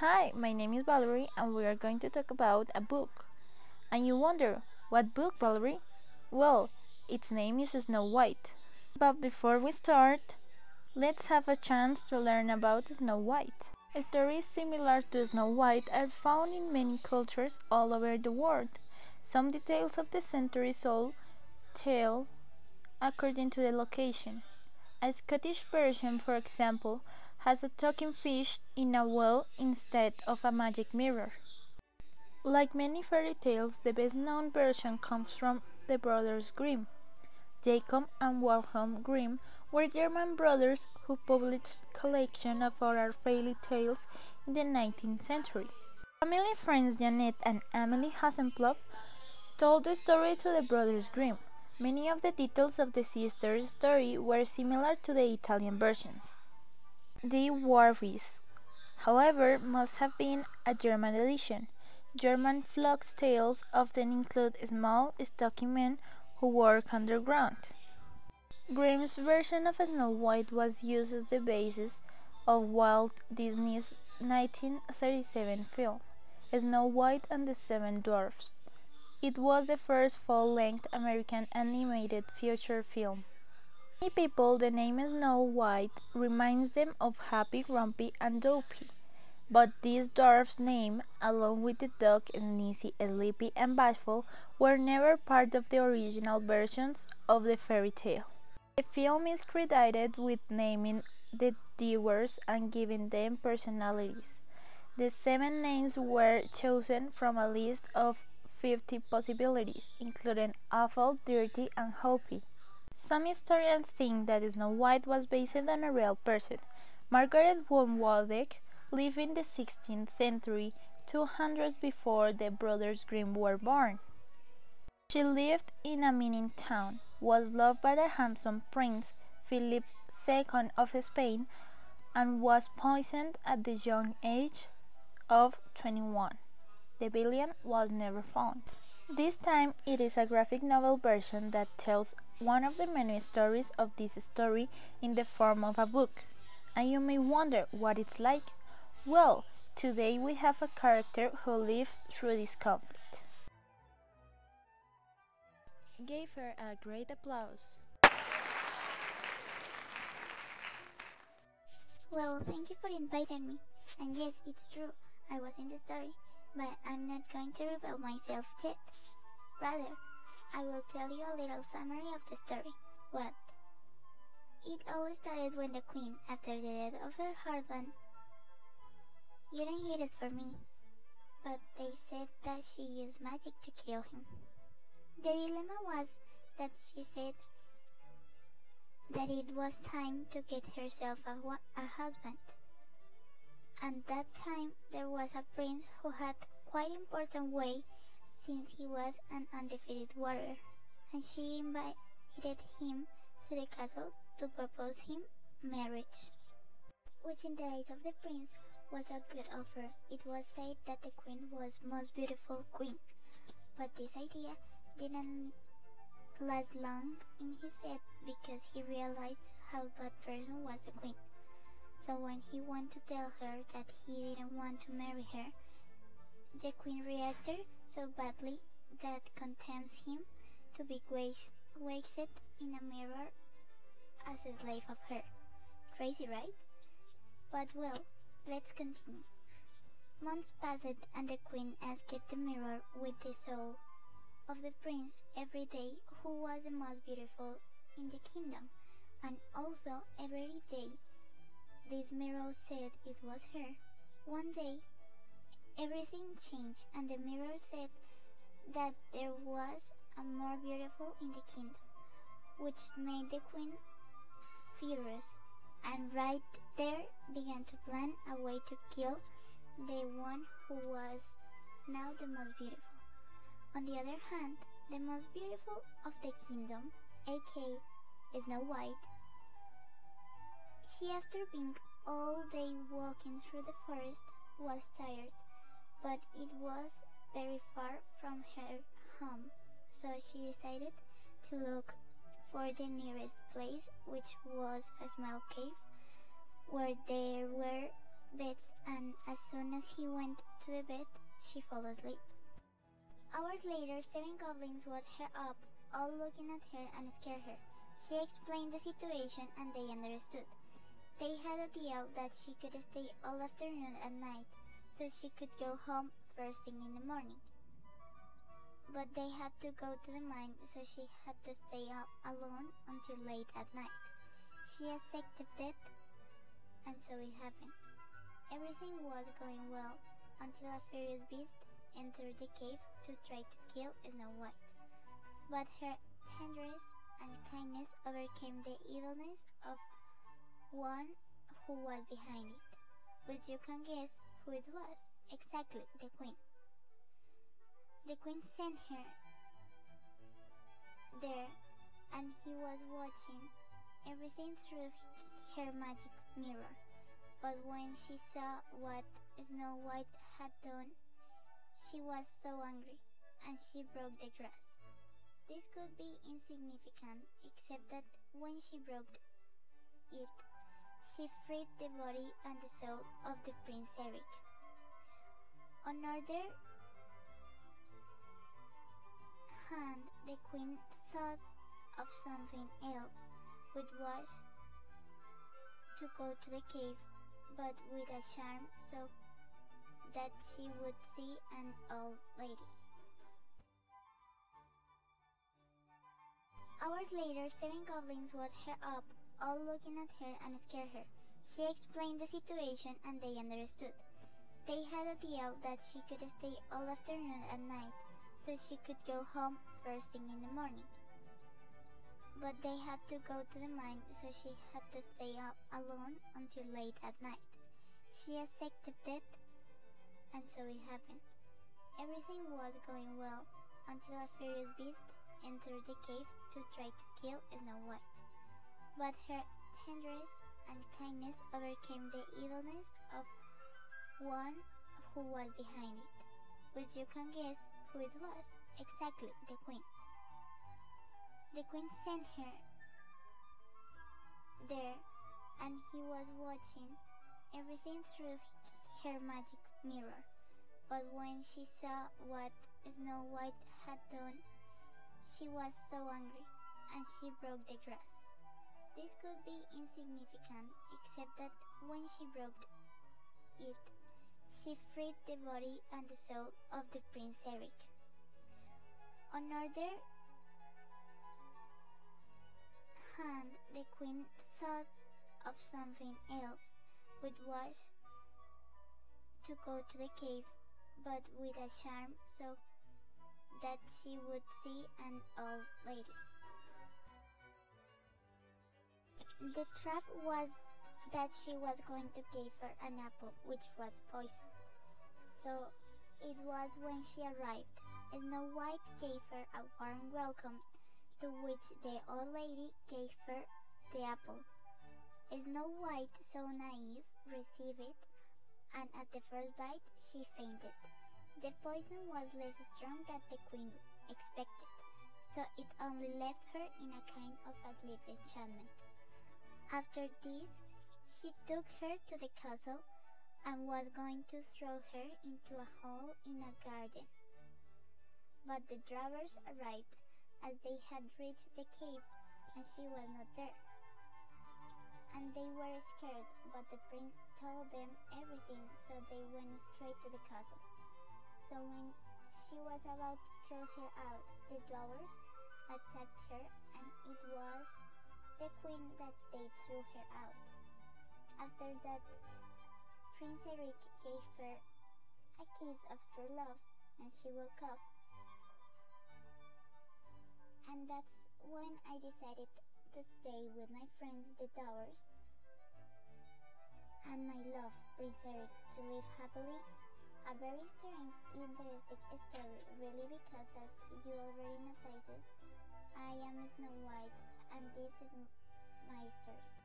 Hi, my name is Valerie, and we are going to talk about a book. And you wonder, what book, Valerie? Well, its name is Snow White. But before we start, let's have a chance to learn about Snow White. Stories similar to Snow White are found in many cultures all over the world. Some details of the centuries old tale according to the location. A Scottish version, for example, has a talking fish in a well instead of a magic mirror. Like many fairy tales, the best known version comes from the Brothers Grimm. Jacob and Wilhelm Grimm were German brothers who published a collection of oral fairy tales in the 19th century. Family friends Janet and Amelie Hasselhoff told the story to the Brothers Grimm. Many of the details of the sisters' story were similar to the Italian versions. The Warwies, however, must have been a German edition. German folk tales often include small, stocky men who work underground. Grimm's version of Snow White was used as the basis of Walt Disney's 1937 film, Snow White and the Seven Dwarfs. It was the first full-length American animated feature film. Many people, the name Snow White reminds them of Happy, Grumpy, and Dopey. But this dwarf's name, along with the Doc Sneezy, Sleepy, and Bashful, were never part of the original versions of the fairy tale. The film is credited with naming the dwarfs and giving them personalities. The seven names were chosen from a list of 50 possibilities, including awful, dirty, and hoppy. Some historians think that Snow White was based on a real person. Margaret von Waldeck lived in the 16th century, 200 before the Brothers Grimm were born. She lived in a mining town, was loved by the handsome prince Philip II of Spain, and was poisoned at the young age of 21. The villain was never found. This time it is a graphic novel version that tells one of the many stories of this story in the form of a book. And you may wonder what it's like. Well, today we have a character who lived through this conflict. Gave her a great applause. Well, thank you for inviting me. And yes, it's true, I was in the story but I'm not going to reveal myself yet. Rather, I will tell you a little summary of the story. What? It all started when the queen, after the death of her husband, you don't hate it for me, but they said that she used magic to kill him. The dilemma was that she said that it was time to get herself a, a husband and that time there was a prince who had quite important weight since he was an undefeated warrior, and she invited him to the castle to propose him marriage, which in the eyes of the prince was a good offer. It was said that the queen was most beautiful queen, but this idea didn't last long in his head because he realized how bad person was the queen. So when he went to tell her that he didn't want to marry her, the queen reacted so badly that condemns him to be waxed in a mirror as a slave of her. Crazy, right? But well, let's continue. Months passed and the queen asked the mirror with the soul of the prince every day who was the most beautiful in the kingdom, and although every day this mirror said it was her. One day, everything changed, and the mirror said that there was a more beautiful in the kingdom, which made the queen furious, and right there began to plan a way to kill the one who was now the most beautiful. On the other hand, the most beautiful of the kingdom, aka Snow White, she, after being all day walking through the forest, was tired, but it was very far from her home, so she decided to look for the nearest place, which was a small cave where there were beds, and as soon as he went to the bed, she fell asleep. Hours later, seven goblins woke her up, all looking at her and scared her. She explained the situation and they understood. They had a deal that she could stay all afternoon and night, so she could go home first thing in the morning. But they had to go to the mine, so she had to stay up alone until late at night. She accepted, it, and so it happened. Everything was going well until a furious beast entered the cave to try to kill Snow White. But her tenderness and kindness overcame the evilness of one who was behind it. But you can guess who it was. Exactly, the queen. The queen sent her there, and he was watching everything through her magic mirror. But when she saw what Snow White had done, she was so angry, and she broke the glass. This could be insignificant, except that when she broke it, she freed the body and the soul of the Prince Eric. On another hand, the queen thought of something else, which was to go to the cave, but with a charm so that she would see an old lady. Hours later, seven goblins woke her up, all looking at her and scared her. She explained the situation and they understood. They had a deal that she could stay all afternoon and night, so she could go home first thing in the morning. But they had to go to the mine, so she had to stay up alone until late at night. She accepted, it and so it happened. Everything was going well until a furious beast entered the cave to try to kill Snow White. But her tenderness and kindness overcame the evilness of one who was behind it, but you can guess who it was. Exactly, the queen. The queen sent her there, and he was watching everything through her magic mirror. But when she saw what Snow White had done, she was so angry, and she broke the grass. This could be insignificant, except that when she broke it, she freed the body and the soul of the Prince Eric. On Another hand, the queen thought of something else, which was to go to the cave, but with a charm so that she would see an old lady. The trap was that she was going to give her an apple, which was poisoned. So it was when she arrived. Snow White gave her a warm welcome, to which the old lady gave her the apple. Snow White, so naive, received it, and at the first bite she fainted. The poison was less strong than the queen expected, so it only left her in a kind of a sleep enchantment. After this, she took her to the castle and was going to throw her into a hole in a garden. But the drovers arrived as they had reached the cave and she was not there. And they were scared, but the prince told them everything, so they went straight to the castle. So when she was about to throw her out, the drovers attacked her, and it was the queen that they threw her out. After that, Prince Eric gave her a kiss of true love and she woke up. And that's when I decided to stay with my friends, the Towers, and my love, Prince Eric, to live happily. A very strange, interesting story, really, because as you already noticed, I am Snow White, and this is my story.